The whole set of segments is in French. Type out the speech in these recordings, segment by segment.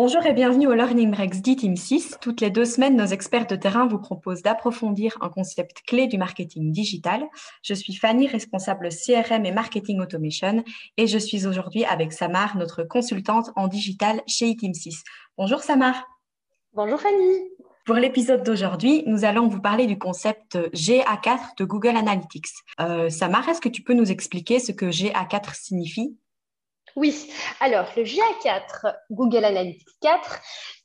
Bonjour et bienvenue au Learning Breaks d'e-Team 6. Toutes les deux semaines, nos experts de terrain vous proposent d'approfondir un concept clé du marketing digital. Je suis Fanny, responsable CRM et Marketing Automation, et je suis aujourd'hui avec Samar, notre consultante en digital chez e-Team 6. Bonjour Samar. Bonjour Fanny. Pour l'épisode d'aujourd'hui, nous allons vous parler du concept GA4 de Google Analytics. Euh, Samar, est-ce que tu peux nous expliquer ce que GA4 signifie? Oui, alors le GA4, Google Analytics 4,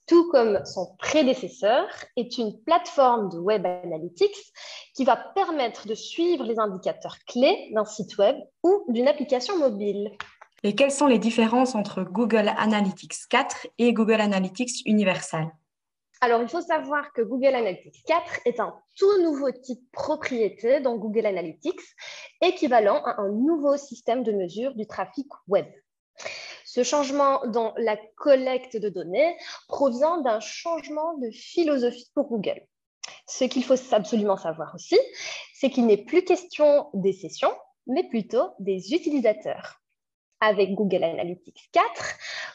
tout comme son prédécesseur, est une plateforme de Web Analytics qui va permettre de suivre les indicateurs clés d'un site web ou d'une application mobile. Et quelles sont les différences entre Google Analytics 4 et Google Analytics Universal? Alors, il faut savoir que Google Analytics 4 est un tout nouveau type propriété dans Google Analytics, équivalent à un nouveau système de mesure du trafic web. Ce changement dans la collecte de données provient d'un changement de philosophie pour Google. Ce qu'il faut absolument savoir aussi, c'est qu'il n'est plus question des sessions, mais plutôt des utilisateurs. Avec Google Analytics 4,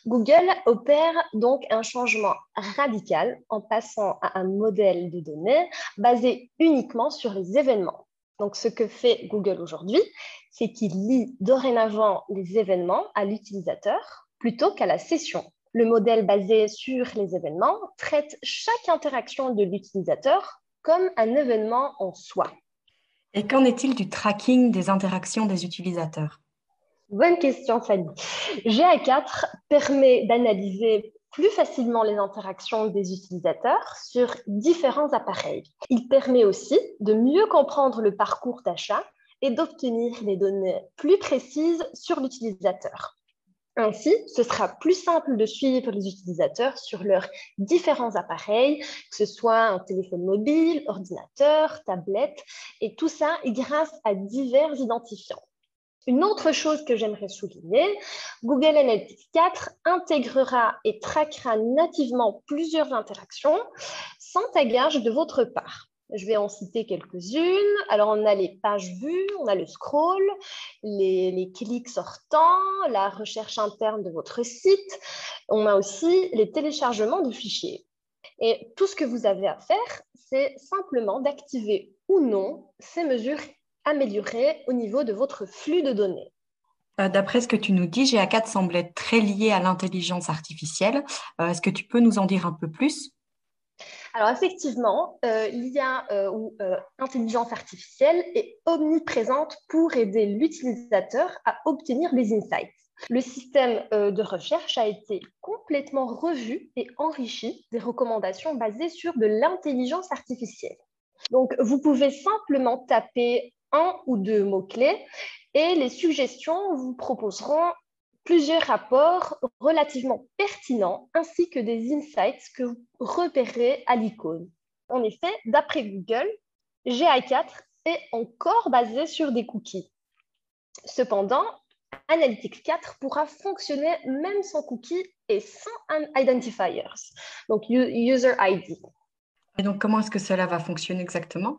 Google opère donc un changement radical en passant à un modèle de données basé uniquement sur les événements. Donc, ce que fait Google aujourd'hui, c'est qu'il lie dorénavant les événements à l'utilisateur plutôt qu'à la session. Le modèle basé sur les événements traite chaque interaction de l'utilisateur comme un événement en soi. Et qu'en est-il du tracking des interactions des utilisateurs? Bonne question, Fanny. GA4 permet d'analyser plus facilement les interactions des utilisateurs sur différents appareils. Il permet aussi de mieux comprendre le parcours d'achat et d'obtenir des données plus précises sur l'utilisateur. Ainsi, ce sera plus simple de suivre les utilisateurs sur leurs différents appareils, que ce soit un téléphone mobile, ordinateur, tablette, et tout ça grâce à divers identifiants. Une autre chose que j'aimerais souligner, Google Analytics 4 intégrera et traquera nativement plusieurs interactions sans tagage de votre part. Je vais en citer quelques-unes. Alors, on a les pages vues, on a le scroll, les, les, clics sortants, la recherche interne de votre site. On a aussi les téléchargements de fichiers. Et tout ce que vous avez à faire, c'est simplement d'activer ou non ces mesures améliorer au niveau de votre flux de données. Euh, d'après ce que tu nous dis, GA4 semble être très lié à l'intelligence artificielle. Euh, est-ce que tu peux nous en dire un peu plus? Alors effectivement, euh, l'IA ou intelligence artificielle est omniprésente pour aider l'utilisateur à obtenir des insights. Le système de recherche a été complètement revu et enrichi des recommandations basées sur de l'intelligence artificielle. Donc, vous pouvez simplement taper un ou deux mots-clés et les suggestions vous proposeront plusieurs rapports relativement pertinents ainsi que des insights que vous repérez à l'icône. En effet, d'après Google, GA4 est encore basé sur des cookies. Cependant, Analytics 4 pourra fonctionner même sans cookies et sans identifiers, donc user ID. Et donc, comment est-ce que cela va fonctionner exactement?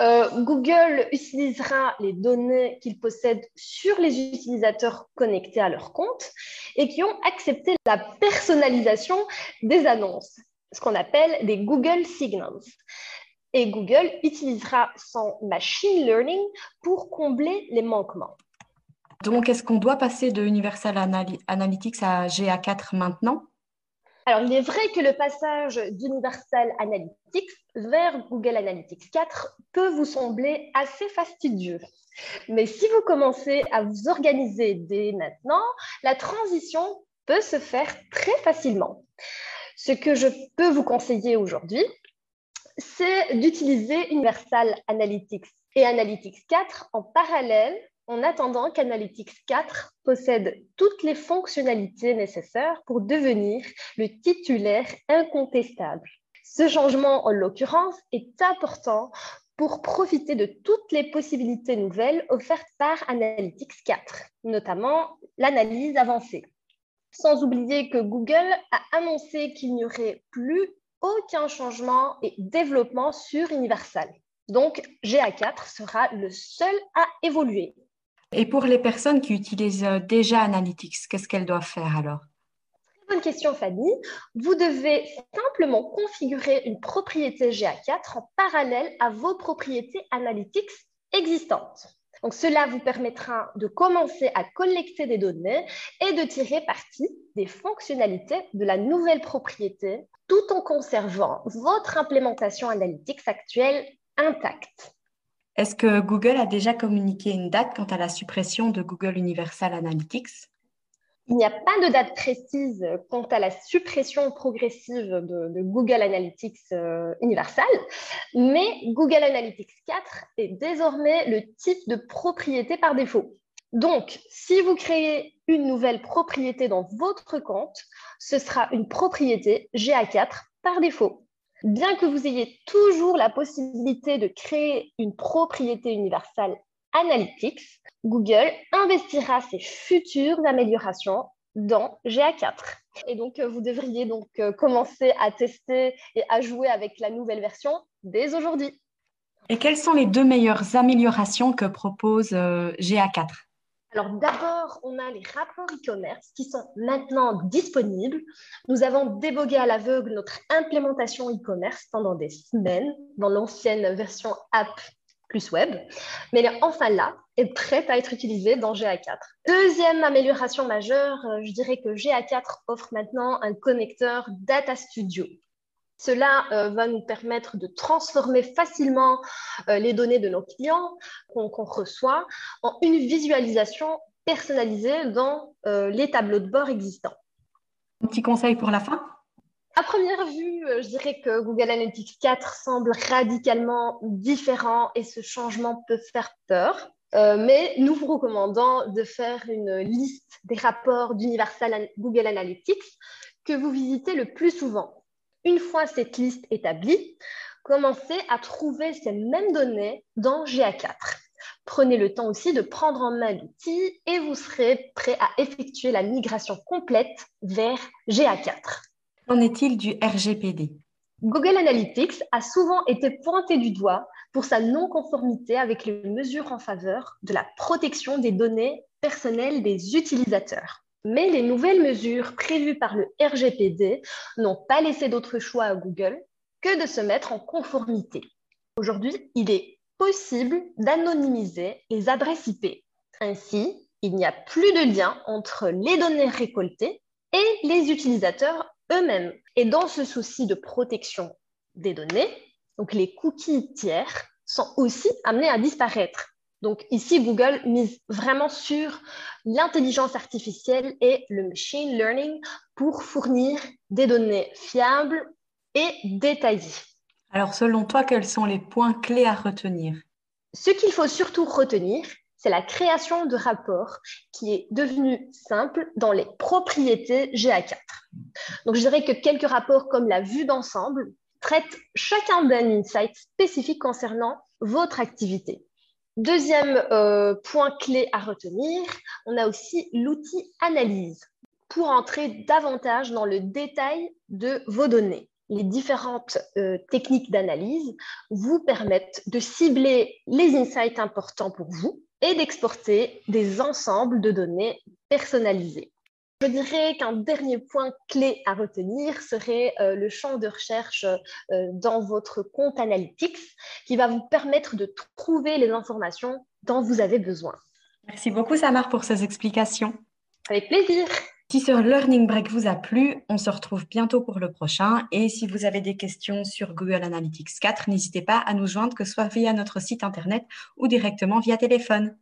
Euh, Google utilisera les données qu'il possède sur les utilisateurs connectés à leur compte et qui ont accepté la personnalisation des annonces, ce qu'on appelle des Google Signals. Et Google utilisera son machine learning pour combler les manquements. Donc, est-ce qu'on doit passer de Universal Analytics à GA4 maintenant? Alors, il est vrai que le passage d'Universal Analytics vers Google Analytics 4 peut vous sembler assez fastidieux. Mais si vous commencez à vous organiser dès maintenant, la transition peut se faire très facilement. Ce que je peux vous conseiller aujourd'hui, c'est d'utiliser Universal Analytics et Analytics 4 en parallèle en attendant qu'Analytics 4 possède toutes les fonctionnalités nécessaires pour devenir le titulaire incontestable. Ce changement, en l'occurrence, est important pour profiter de toutes les possibilités nouvelles offertes par Analytics 4, notamment l'analyse avancée. Sans oublier que Google a annoncé qu'il n'y aurait plus aucun changement et développement sur Universal. Donc, GA4 sera le seul à évoluer. Et pour les personnes qui utilisent euh, déjà Analytics, qu'est-ce qu'elles doivent faire alors? Bonne question, Fanny. Vous devez simplement configurer une propriété GA4 en parallèle à vos propriétés Analytics existantes. Donc, cela vous permettra de commencer à collecter des données et de tirer parti des fonctionnalités de la nouvelle propriété tout en conservant votre implémentation Analytics actuelle intacte. Est-ce que Google a déjà communiqué une date quant à la suppression de Google Universal Analytics? Il n'y a pas de date précise quant à la suppression progressive de, Google Analytics euh, Universal, mais Google Analytics 4 est désormais le type de propriété par défaut. Donc, si vous créez une nouvelle propriété dans votre compte, ce sera une propriété GA4 par défaut. Bien que vous ayez toujours la possibilité de créer une propriété universelle Analytics, Google investira ses futures améliorations dans GA4. Et donc, euh, vous devriez donc euh, commencer à tester et à jouer avec la nouvelle version dès aujourd'hui. Et quelles sont les deux meilleures améliorations que propose euh, GA4 alors d'abord, on a les rapports e-commerce qui sont maintenant disponibles. Nous avons débogué à l'aveugle notre implémentation e-commerce pendant des semaines dans l'ancienne version app plus web, mais elle enfin là et prête à être utilisée dans GA4. Deuxième amélioration majeure, euh, je dirais que GA4 offre maintenant un connecteur Data Studio. Cela euh, va nous permettre de transformer facilement euh, les données de nos clients qu'on reçoit en une visualisation personnalisée dans les tableaux de bord existants. Un petit conseil pour la fin? À première vue, euh, je dirais que Google Analytics 4 semble radicalement différent et ce changement peut faire peur. Euh, mais nous vous recommandons de faire une liste des rapports d'Universal Google Analytics que vous visitez le plus souvent. Une fois cette liste établie, commencez à trouver ces mêmes données dans GA4. Prenez le temps aussi de prendre en main l'outil et vous serez prêt à effectuer la migration complète vers GA4. Qu'en est-il du RGPD Google Analytics a souvent été pointé du doigt pour sa non-conformité avec les mesures en faveur de la protection des données personnelles des utilisateurs. Mais les nouvelles mesures prévues par le RGPD n'ont pas laissé d'autre choix à Google que de se mettre en conformité. Aujourd'hui, il est possible d'anonymiser les adresses IP. Ainsi, il n'y a plus de lien entre les données récoltées et les utilisateurs eux-mêmes. Et dans ce souci de protection des données, les cookies tiers sont aussi amenés à disparaître. Donc ici, Google mise vraiment sur l'intelligence artificielle et le machine learning pour fournir des données fiables et détaillées. Alors selon toi, quels sont les points clés à retenir? Ce qu'il faut surtout retenir, c'est la création de rapports qui est devenue simple dans les propriétés GA4. Donc, je dirais que quelques rapports comme la vue d'ensemble traitent chacun d'un insight spécifique concernant votre activité. Deuxième euh, point clé à retenir, on a aussi l'outil analyse pour entrer davantage dans le détail de vos données. Les différentes euh, techniques d'analyse vous permettent de cibler les insights importants pour vous et d'exporter des ensembles de données personnalisées. Je dirais qu'un dernier point clé à retenir serait euh, le champ de recherche euh, dans votre compte Analytics qui va vous permettre de trouver les informations dont vous avez besoin. Merci beaucoup Samar pour ces explications. Avec plaisir. Si ce Learning Break vous a plu, on se retrouve bientôt pour le prochain. Et si vous avez des questions sur Google Analytics 4, n'hésitez pas à nous joindre, que ce soit via notre site internet ou directement via téléphone.